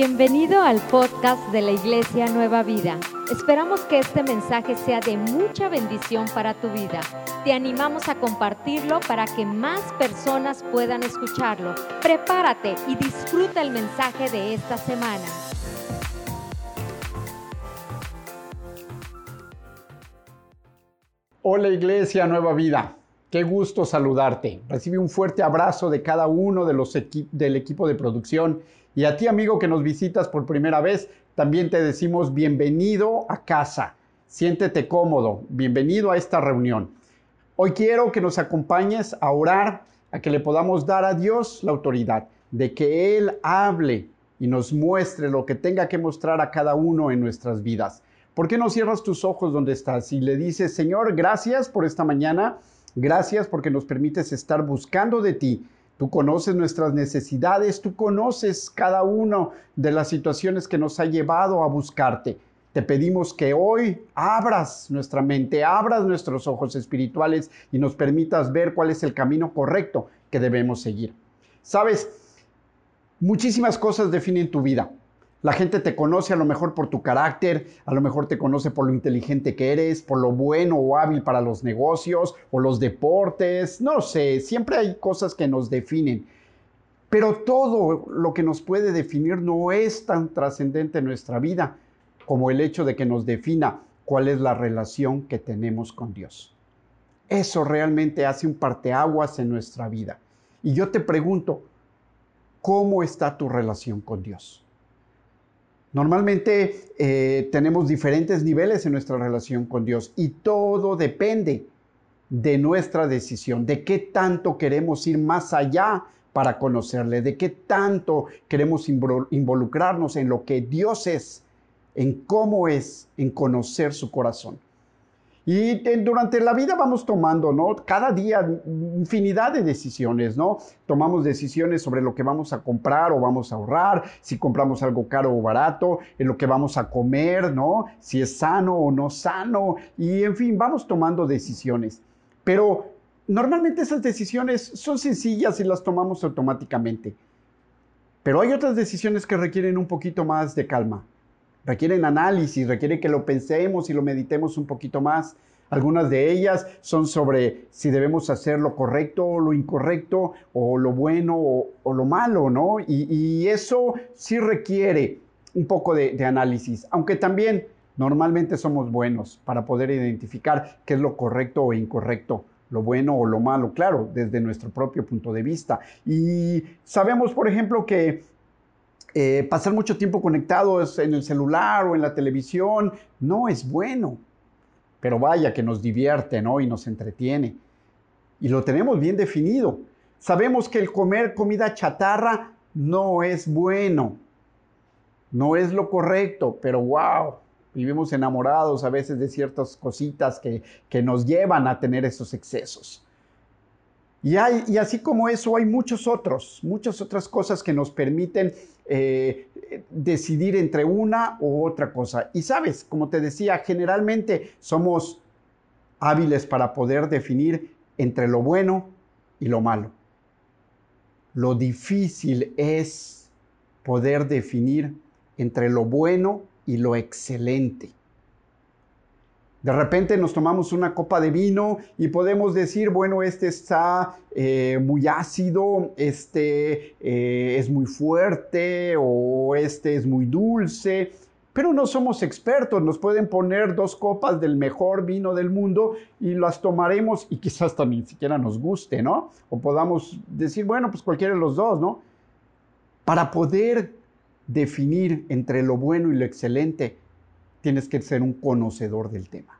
Bienvenido al podcast de la Iglesia Nueva Vida. Esperamos que este mensaje sea de mucha bendición para tu vida. Te animamos a compartirlo para que más personas puedan escucharlo. Prepárate y disfruta el mensaje de esta semana. Hola Iglesia Nueva Vida. Qué gusto saludarte. Recibe un fuerte abrazo de cada uno de los del equipo de producción y a ti amigo que nos visitas por primera vez, también te decimos bienvenido a casa. Siéntete cómodo, bienvenido a esta reunión. Hoy quiero que nos acompañes a orar, a que le podamos dar a Dios la autoridad de que Él hable y nos muestre lo que tenga que mostrar a cada uno en nuestras vidas. ¿Por qué no cierras tus ojos donde estás y le dices, Señor, gracias por esta mañana? Gracias porque nos permites estar buscando de ti. Tú conoces nuestras necesidades, tú conoces cada una de las situaciones que nos ha llevado a buscarte. Te pedimos que hoy abras nuestra mente, abras nuestros ojos espirituales y nos permitas ver cuál es el camino correcto que debemos seguir. Sabes, muchísimas cosas definen tu vida. La gente te conoce a lo mejor por tu carácter, a lo mejor te conoce por lo inteligente que eres, por lo bueno o hábil para los negocios o los deportes, no sé, siempre hay cosas que nos definen. Pero todo lo que nos puede definir no es tan trascendente en nuestra vida como el hecho de que nos defina cuál es la relación que tenemos con Dios. Eso realmente hace un parteaguas en nuestra vida. Y yo te pregunto, ¿cómo está tu relación con Dios? Normalmente eh, tenemos diferentes niveles en nuestra relación con Dios y todo depende de nuestra decisión, de qué tanto queremos ir más allá para conocerle, de qué tanto queremos involucrarnos en lo que Dios es, en cómo es, en conocer su corazón. Y durante la vida vamos tomando, ¿no? Cada día infinidad de decisiones, ¿no? Tomamos decisiones sobre lo que vamos a comprar o vamos a ahorrar, si compramos algo caro o barato, en lo que vamos a comer, ¿no? Si es sano o no sano, y en fin, vamos tomando decisiones. Pero normalmente esas decisiones son sencillas y las tomamos automáticamente. Pero hay otras decisiones que requieren un poquito más de calma, requieren análisis, requiere que lo pensemos y lo meditemos un poquito más. Algunas de ellas son sobre si debemos hacer lo correcto o lo incorrecto, o lo bueno o, lo malo, ¿no? Y, eso sí requiere un poco de, de análisis, aunque también normalmente somos buenos para poder identificar qué es lo correcto o incorrecto lo bueno o lo malo, claro, desde nuestro propio punto de vista. Y sabemos, por ejemplo, que eh, pasar mucho tiempo conectados en el celular o en la televisión no es bueno. Pero vaya que nos divierte, ¿no? Y nos entretiene. Y lo tenemos bien definido. Sabemos que el comer comida chatarra no es bueno. No es lo correcto, pero wow, vivimos enamorados a veces de ciertas cositas que, que nos llevan a tener esos excesos. Y, así como eso, hay muchos otros, muchas otras cosas que nos permiten eh, decidir entre una u otra cosa. Y sabes, como te decía, generalmente somos hábiles para poder definir entre lo bueno y lo malo. Lo difícil es poder definir entre lo bueno y lo excelente. De repente nos tomamos una copa de vino y podemos decir, bueno, este está eh, muy ácido, este eh, es muy fuerte o este es muy dulce, pero no somos expertos, nos pueden poner dos copas del mejor vino del mundo y las tomaremos y quizás también siquiera nos guste, ¿no? O podamos decir, bueno, pues cualquiera de los dos, ¿no? Para poder definir entre lo bueno y lo excelente, tienes que ser un conocedor del tema.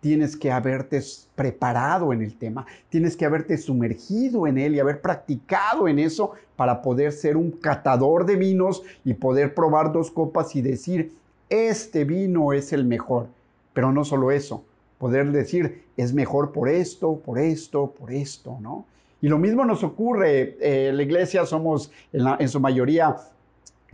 Tienes que haberte preparado en el tema, tienes que haberte sumergido en él y haber practicado en eso para poder ser un catador de vinos y poder probar dos copas y decir, este vino es el mejor. Pero no solo eso, poder decir, es mejor por esto, por esto, por esto, ¿no? Y lo mismo nos ocurre, eh, la iglesia somos en su mayoría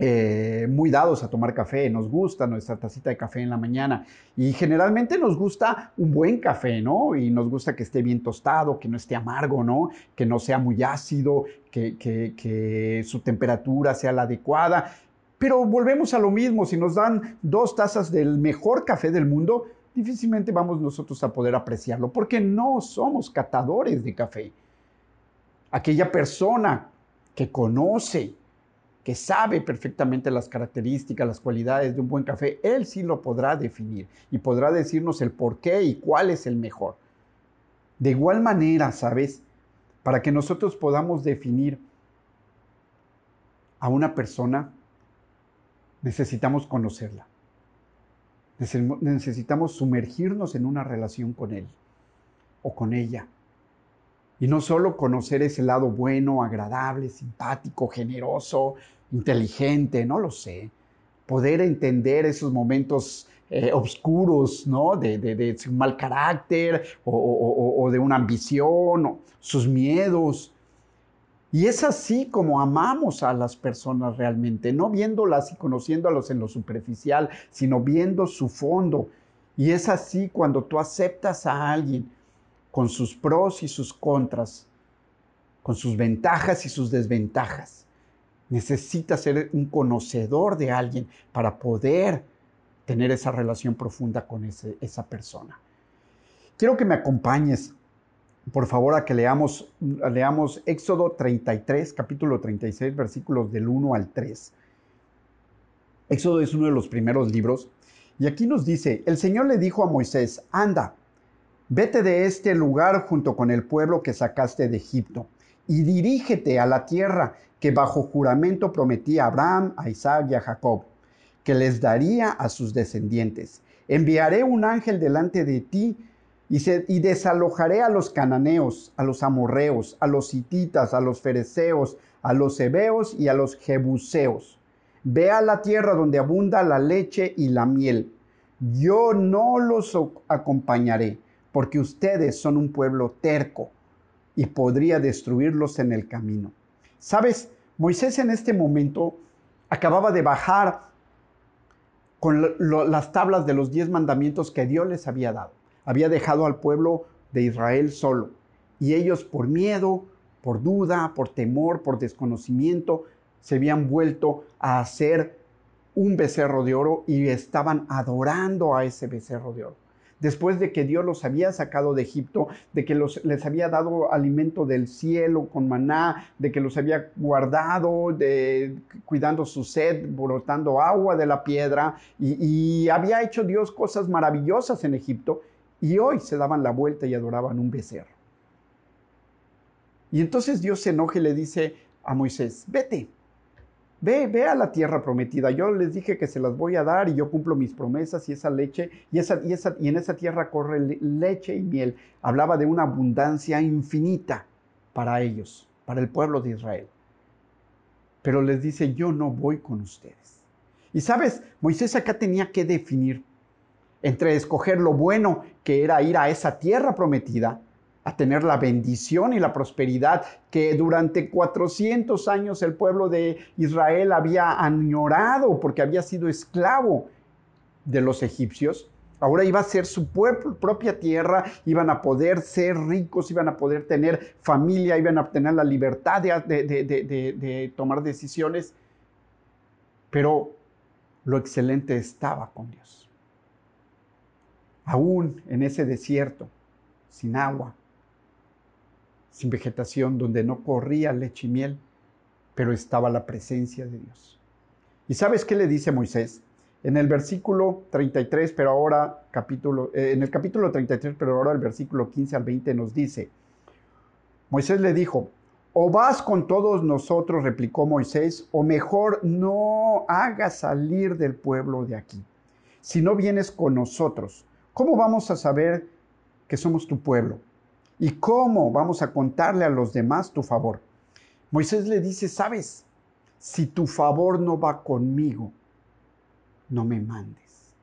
eh, muy dados a tomar café, nos gusta nuestra tacita de café en la mañana y generalmente nos gusta un buen café, ¿no? Y nos gusta que esté bien tostado, que no esté amargo, ¿no? Que no sea muy ácido, que, que su temperatura sea la adecuada. Pero volvemos a lo mismo, si nos dan dos tazas del mejor café del mundo, difícilmente vamos nosotros a poder apreciarlo, porque no somos catadores de café. Aquella persona que conoce, que sabe perfectamente las características, las cualidades de un buen café, él sí lo podrá definir y podrá decirnos el por qué y cuál es el mejor. De igual manera, ¿sabes? Para que nosotros podamos definir a una persona, necesitamos conocerla. Necesitamos sumergirnos en una relación con él o con ella. Y no solo conocer ese lado bueno, agradable, simpático, generoso, inteligente, no lo sé. Poder entender esos momentos eh, oscuros, ¿no? De, su mal carácter o, de una ambición, o sus miedos. Y es así como amamos a las personas realmente, no viéndolas y conociéndolas en lo superficial, sino viendo su fondo. Y es así cuando tú aceptas a alguien con sus pros y sus contras, con sus ventajas y sus desventajas. Necesitas ser un conocedor de alguien para poder tener esa relación profunda con esa persona. Quiero que me acompañes, por favor, a que leamos, leamos Éxodo 33, capítulo 36, versículos del 1 al 3. Éxodo es uno de los primeros libros y aquí nos dice, el Señor le dijo a Moisés, anda, Vete de este lugar junto con el pueblo que sacaste de Egipto y dirígete a la tierra que bajo juramento prometí a Abraham, a Isaac y a Jacob, que les daría a sus descendientes. Enviaré un ángel delante de ti y, desalojaré a los cananeos, a los amorreos, a los hititas, a los fereceos, a los hebeos y a los jebuseos. Ve a la tierra donde abunda la leche y la miel. Yo no los acompañaré porque ustedes son un pueblo terco y podría destruirlos en el camino. Sabes, Moisés en este momento acababa de bajar con las tablas de los diez mandamientos que Dios les había dado. Había dejado al pueblo de Israel solo. Y ellos por miedo, por duda, por temor, por desconocimiento, se habían vuelto a hacer un becerro de oro y estaban adorando a ese becerro de oro después de que Dios los había sacado de Egipto, de que les había dado alimento del cielo con maná, de que los había guardado, cuidando su sed, brotando agua de la piedra, y, y había hecho Dios cosas maravillosas en Egipto, y hoy se daban la vuelta y adoraban un becerro. Y entonces Dios se enoja y le dice a Moisés, vete, Ve, ve a la tierra prometida. Yo les dije que se las voy a dar y yo cumplo mis promesas y esa leche, y, esa, y, esa, y en esa tierra corre leche y miel. Hablaba de una abundancia infinita para ellos, para el pueblo de Israel. Pero les dice, yo no voy con ustedes. Y sabes, Moisés acá tenía que definir entre escoger lo bueno que era ir a esa tierra prometida a tener la bendición y la prosperidad que durante 400 años el pueblo de Israel había añorado porque había sido esclavo de los egipcios. Ahora iba a ser su propia tierra, iban a poder ser ricos, iban a poder tener familia, iban a tener la libertad de, de tomar decisiones. Pero lo excelente estaba con Dios. Aún en ese desierto, sin agua, sin vegetación, donde no corría leche y miel, pero estaba la presencia de Dios. ¿Y sabes qué le dice Moisés? En el versículo 33, pero ahora capítulo, eh, en el capítulo 33, pero ahora el versículo 15 al 20 nos dice, Moisés le dijo, o vas con todos nosotros, replicó Moisés, o mejor no hagas salir del pueblo de aquí. Si no vienes con nosotros, ¿cómo vamos a saber que somos tu pueblo? ¿Y cómo vamos a contarle a los demás tu favor? Moisés le dice, sabes, si tu favor no va conmigo, no me mandes.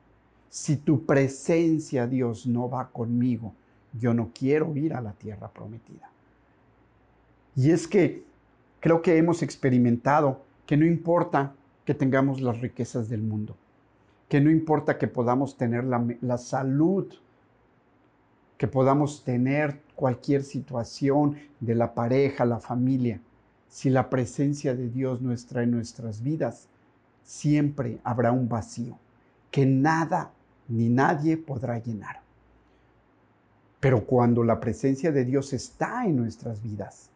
Si tu presencia, Dios, no va conmigo, yo no quiero ir a la tierra prometida. Y es que creo que hemos experimentado que no importa que tengamos las riquezas del mundo, que no importa que podamos tener la, la salud que podamos tener cualquier situación de la pareja, la familia, si la presencia de Dios no está en nuestras vidas, siempre habrá un vacío que nada ni nadie podrá llenar. Pero cuando la presencia de Dios está en nuestras vidas,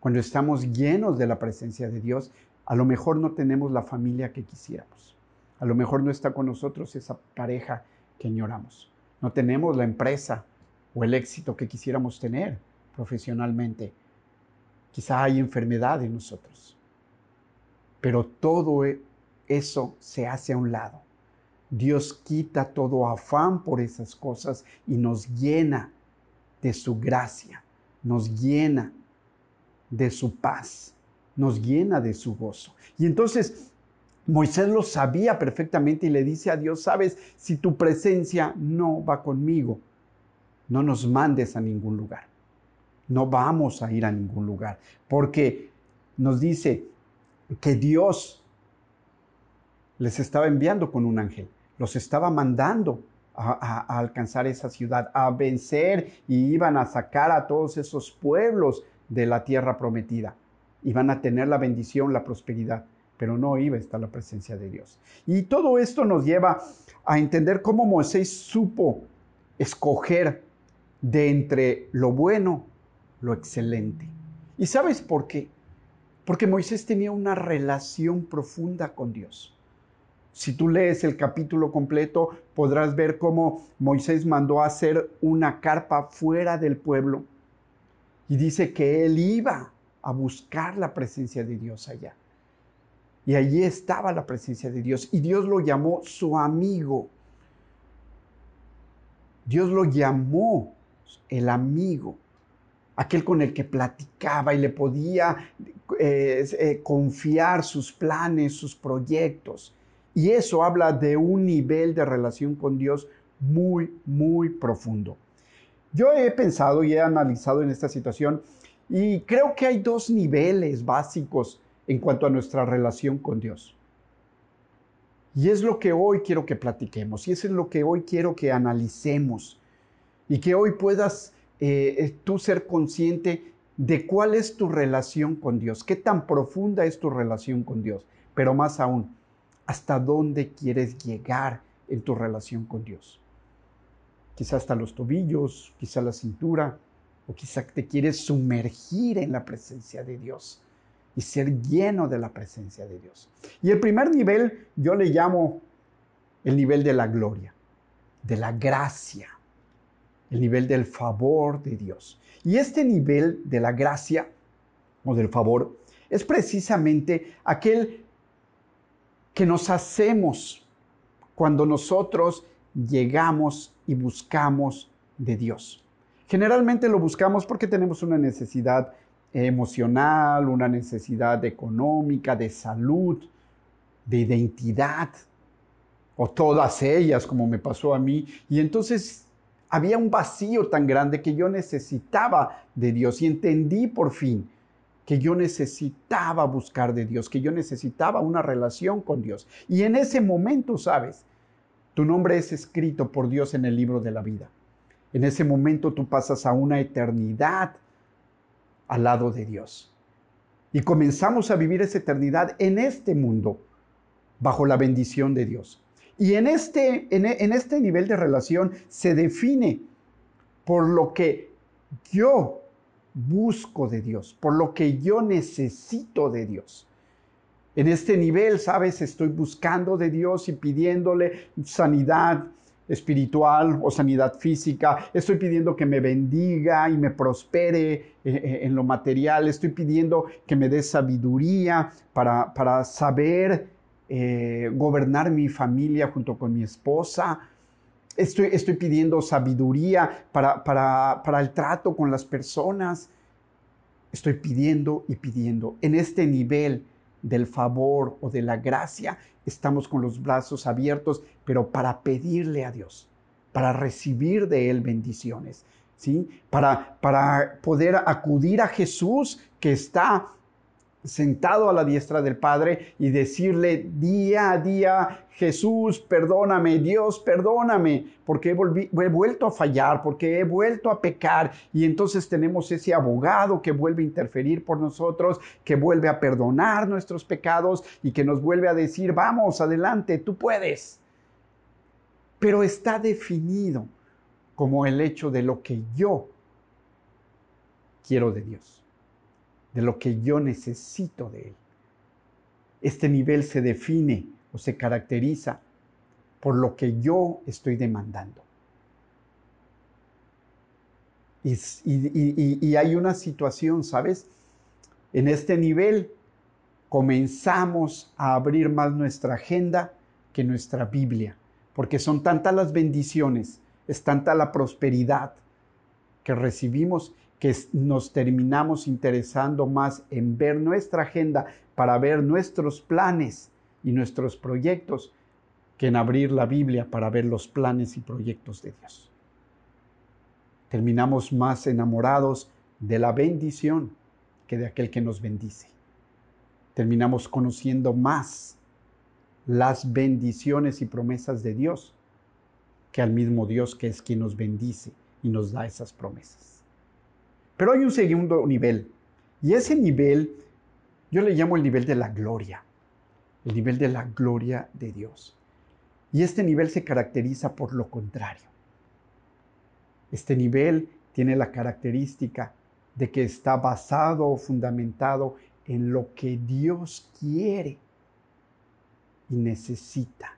cuando estamos llenos de la presencia de Dios, a lo mejor no tenemos la familia que quisiéramos. A lo mejor no está con nosotros esa pareja que añoramos. No tenemos la empresa o el éxito que quisiéramos tener profesionalmente. Quizá hay enfermedad en nosotros. Pero todo e, eso se hace a un lado. Dios quita todo afán por esas cosas y nos llena de su gracia, nos llena de su paz, nos llena de su gozo. Y entonces Moisés lo sabía perfectamente y le dice a Dios, sabes, si tu presencia no va conmigo, no nos mandes a ningún lugar. No vamos a ir a ningún lugar, porque nos dice que Dios les estaba enviando con un ángel, los estaba mandando a, alcanzar esa ciudad, a vencer y iban a sacar a todos esos pueblos de la tierra prometida. Iban a tener la bendición, la prosperidad, pero no iba a estar la presencia de Dios. Y todo esto nos lleva a entender cómo Moisés supo escoger de entre lo bueno, lo excelente. ¿Y sabes por qué? Porque Moisés tenía una relación profunda con Dios. Si tú lees el capítulo completo, podrás ver cómo Moisés mandó a hacer una carpa fuera del pueblo. Y dice que él iba a buscar la presencia de Dios allá. Y allí estaba la presencia de Dios. Y Dios lo llamó su amigo. Dios lo llamó el amigo. Aquel con el que platicaba y le podía eh, eh, confiar sus planes, sus proyectos. Y eso habla de un nivel de relación con Dios muy, muy profundo. Yo he pensado y he analizado en esta situación y creo que hay dos niveles básicos en cuanto a nuestra relación con Dios. Y es lo que hoy quiero que platiquemos y es lo que hoy quiero que analicemos y que hoy puedas eh, eh, tú ser consciente de cuál es tu relación con Dios, qué tan profunda es tu relación con Dios, pero más aún, hasta dónde quieres llegar en tu relación con Dios. Quizá hasta los tobillos, quizá la cintura, o quizá te quieres sumergir en la presencia de Dios y ser lleno de la presencia de Dios. Y el primer nivel yo le llamo el nivel de la gloria, de la gracia, el nivel del favor de Dios. Y este nivel de la gracia o del favor es precisamente aquel que nos hacemos cuando nosotros llegamos y buscamos de Dios. Generalmente lo buscamos porque tenemos una necesidad emocional, una necesidad económica, de salud, de identidad, o todas ellas, como me pasó a mí. Y entonces había un vacío tan grande que yo necesitaba de Dios y entendí por fin que yo necesitaba buscar de Dios, que yo necesitaba una relación con Dios. Y en ese momento, sabes, tu nombre es escrito por Dios en el libro de la vida. En ese momento tú pasas a una eternidad al lado de Dios. Y comenzamos a vivir esa eternidad en este mundo, bajo la bendición de Dios. Y en este, en, este nivel de relación se define por lo que yo busco de Dios, por lo que yo necesito de Dios. En este nivel, sabes, estoy buscando de Dios y pidiéndole sanidad espiritual o sanidad física. Estoy pidiendo que me bendiga y me prospere eh, eh, en lo material. Estoy pidiendo que me dé sabiduría para, para saber eh, gobernar mi familia junto con mi esposa. Estoy, pidiendo sabiduría para, el trato con las personas. Estoy pidiendo y pidiendo. En este nivel del favor o de la gracia, estamos con los brazos abiertos, pero para pedirle a Dios, para recibir de Él bendiciones, ¿sí? Para poder acudir a Jesús que está sentado a la diestra del Padre y decirle día a día, Jesús, perdóname, Dios, perdóname, porque he, vuelto a fallar, porque he vuelto a pecar. Y entonces tenemos ese abogado que vuelve a interferir por nosotros, que vuelve a perdonar nuestros pecados y que nos vuelve a decir, vamos, adelante, tú puedes. Pero está definido como el hecho de lo que yo quiero de Dios de lo que yo necesito de Él. Este nivel se define o se caracteriza por lo que yo estoy demandando. Y, hay una situación, ¿sabes? En este nivel comenzamos a abrir más nuestra agenda que nuestra Biblia, porque son tantas las bendiciones, es tanta la prosperidad que recibimos que nos terminamos interesando más en ver nuestra agenda para ver nuestros planes y nuestros proyectos que en abrir la Biblia para ver los planes y proyectos de Dios. Terminamos más enamorados de la bendición que de aquel que nos bendice. Terminamos conociendo más las bendiciones y promesas de Dios que al mismo Dios que es quien nos bendice y nos da esas promesas. Pero hay un segundo nivel. Y ese nivel yo le llamo el nivel de la gloria. El nivel de la gloria de Dios. Y este nivel se caracteriza por lo contrario. Este nivel tiene la característica de que está basado o fundamentado en lo que Dios quiere y necesita,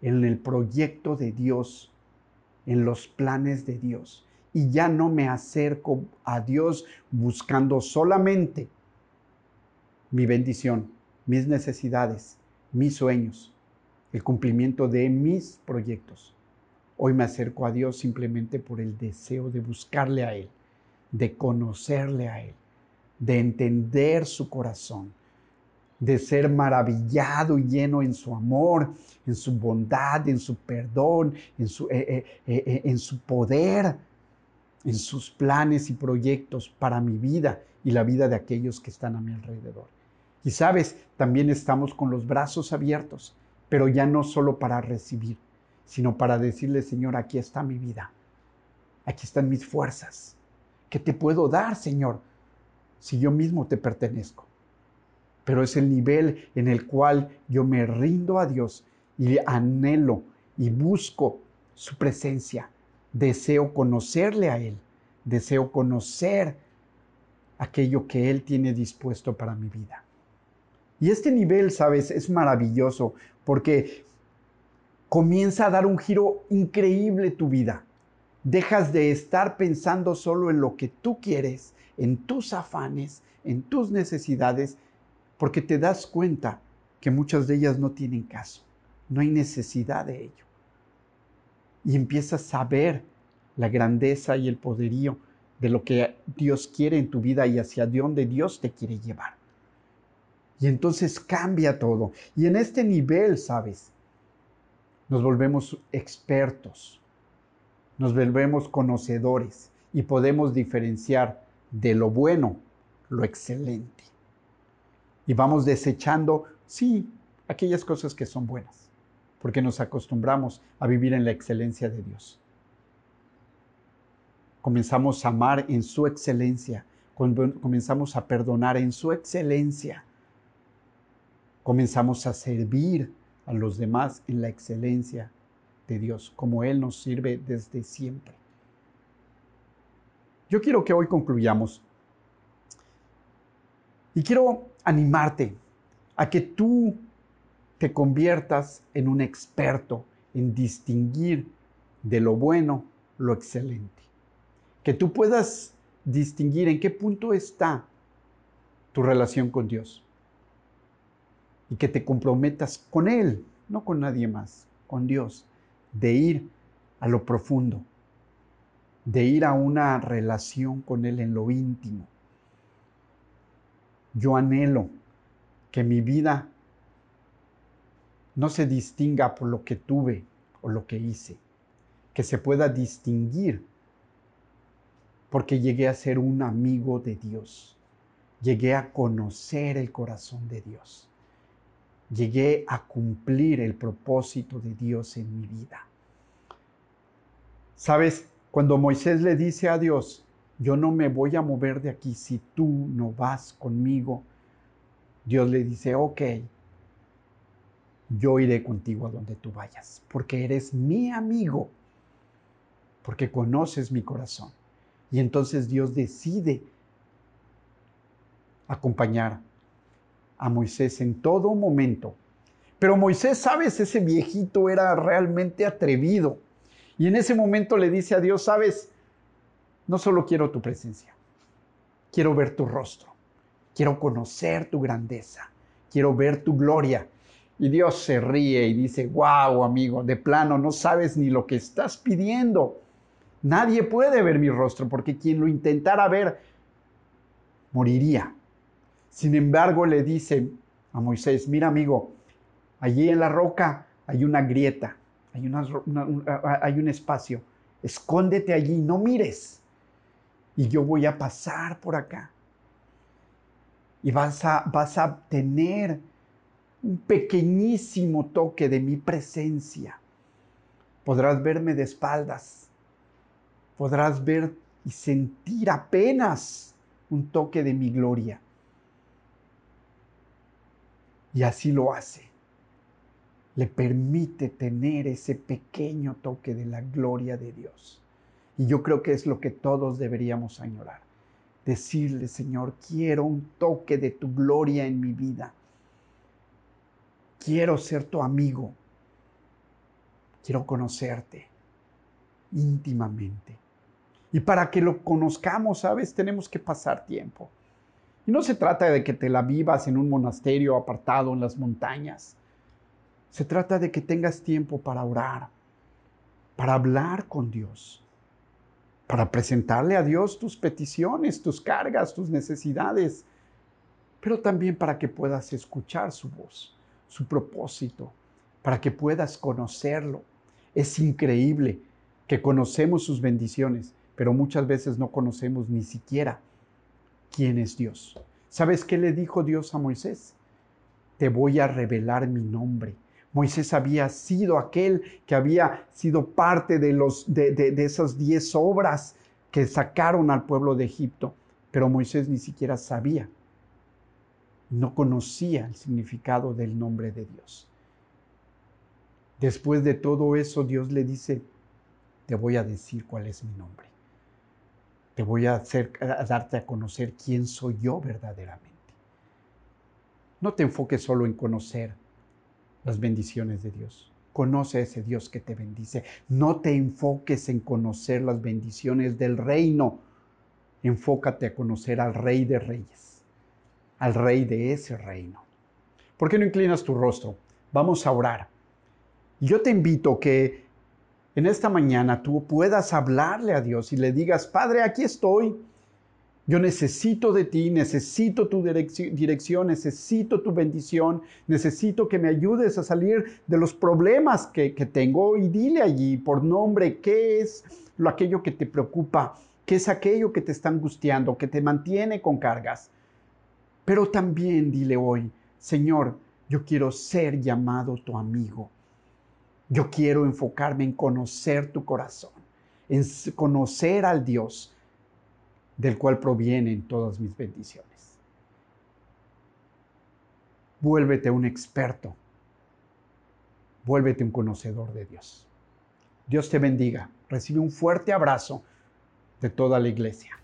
en el proyecto de Dios, en los planes de Dios y ya no me acerco a Dios buscando solamente mi bendición, mis necesidades, mis sueños, el cumplimiento de mis proyectos. Hoy me acerco a Dios simplemente por el deseo de buscarle a Él, de conocerle a Él, de entender su corazón, de ser maravillado y lleno en su amor, en su bondad, en su perdón, en su, eh, eh, eh, en su poder en sus planes y proyectos para mi vida y la vida de aquellos que están a mi alrededor. Y sabes, también estamos con los brazos abiertos, pero ya no solo para recibir, sino para decirle, Señor, aquí está mi vida, aquí están mis fuerzas. ¿Qué te puedo dar, Señor, si yo mismo te pertenezco? Pero es el nivel en el cual yo me rindo a Dios y anhelo y busco su presencia deseo conocerle a Él, deseo conocer aquello que Él tiene dispuesto para mi vida. Y este nivel, sabes, es maravilloso porque comienza a dar un giro increíble tu vida. Dejas de estar pensando solo en lo que tú quieres, en tus afanes, en tus necesidades, porque te das cuenta que muchas de ellas no tienen caso, no hay necesidad de ello y empiezas a ver la grandeza y el poderío de lo que Dios quiere en tu vida y hacia dónde Dios te quiere llevar. Y entonces cambia todo. Y en este nivel, ¿sabes? Nos volvemos expertos, nos volvemos conocedores y podemos diferenciar de lo bueno lo excelente. Y vamos desechando, sí, aquellas cosas que son buenas porque nos acostumbramos a vivir en la excelencia de Dios. Comenzamos a amar en su excelencia, comenzamos a perdonar en su excelencia, comenzamos a servir a los demás en la excelencia de Dios, como Él nos sirve desde siempre. Yo quiero que hoy concluyamos y quiero animarte a que tú te conviertas en un experto en distinguir de lo bueno lo excelente. Que tú puedas distinguir en qué punto está tu relación con Dios. Y que te comprometas con Él, no con nadie más, con Dios, de ir a lo profundo, de ir a una relación con Él en lo íntimo. Yo anhelo que mi vida no se distinga por lo que tuve o lo que hice, que se pueda distinguir porque llegué a ser un amigo de Dios, llegué a conocer el corazón de Dios. Llegué a cumplir el propósito de Dios en mi vida. Sabes, cuando Moisés le dice a Dios, yo no me voy a mover de aquí si tú no vas conmigo, Dios le dice, ok, yo iré contigo a donde tú vayas, porque eres mi amigo, porque conoces mi corazón. Y entonces Dios decide acompañar a Moisés en todo momento. Pero Moisés, sabes, ese viejito era realmente atrevido. Y en ese momento le dice a Dios, sabes, no solo quiero tu presencia, quiero ver tu rostro, quiero conocer tu grandeza, quiero ver tu gloria. Y Dios se ríe y dice, wow, amigo, de plano, no sabes ni lo que estás pidiendo. Nadie puede ver mi rostro porque quien lo intentara ver moriría. Sin embargo, le dice a Moisés, mira amigo, allí en la roca hay una grieta, hay, un espacio, escóndete allí, no mires. Y yo voy a pasar por acá. Y vas a, vas a tener un pequeñísimo toque de mi presencia. Podrás verme de espaldas. Podrás ver y sentir apenas un toque de mi gloria. Y así lo hace. Le permite tener ese pequeño toque de la gloria de Dios. Y yo creo que es lo que todos deberíamos añorar. Decirle, Señor, quiero un toque de tu gloria en mi vida. Quiero ser tu amigo. Quiero conocerte íntimamente. Y para que lo conozcamos, ¿sabes? Tenemos que pasar tiempo. Y no se trata de que te la vivas en un monasterio apartado en las montañas. Se trata de que tengas tiempo para orar, para hablar con Dios, para presentarle a Dios tus peticiones, tus cargas, tus necesidades, pero también para que puedas escuchar su voz, su propósito, para que puedas conocerlo. Es increíble que conocemos sus bendiciones, pero muchas veces no conocemos ni siquiera quién es Dios. ¿Sabes qué le dijo Dios a Moisés? Te voy a revelar mi nombre. Moisés había sido aquel que había sido parte de, los, de, de esas diez obras que sacaron al pueblo de Egipto, pero Moisés ni siquiera sabía, no conocía el significado del nombre de Dios. Después de todo eso, Dios le dice, te voy a decir cuál es mi nombre. Te voy a, hacer, a darte a conocer quién soy yo verdaderamente. No te enfoques solo en conocer las bendiciones de Dios. Conoce a ese Dios que te bendice. No te enfoques en conocer las bendiciones del reino. Enfócate a conocer al Rey de Reyes, al Rey de ese reino. ¿Por qué no inclinas tu rostro? Vamos a orar. Yo te invito que en esta mañana tú puedas hablarle a Dios y le digas, Padre, aquí estoy. Yo necesito de ti, necesito tu dirección, necesito tu bendición, necesito que me ayudes a salir de los problemas que, tengo y dile allí por nombre qué es lo aquello que te preocupa, qué es aquello que te está angustiando, que te mantiene con cargas. Pero también dile hoy, Señor, yo quiero ser llamado tu amigo. Yo quiero enfocarme en conocer tu corazón, en conocer al Dios del cual provienen todas mis bendiciones. Vuélvete un experto, vuélvete un conocedor de Dios. Dios te bendiga. Recibe un fuerte abrazo de toda la iglesia.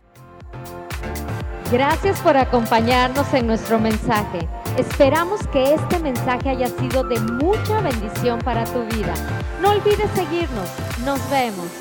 Gracias por acompañarnos en nuestro mensaje. Esperamos que este mensaje haya sido de mucha bendición para tu vida. No olvides seguirnos. Nos vemos.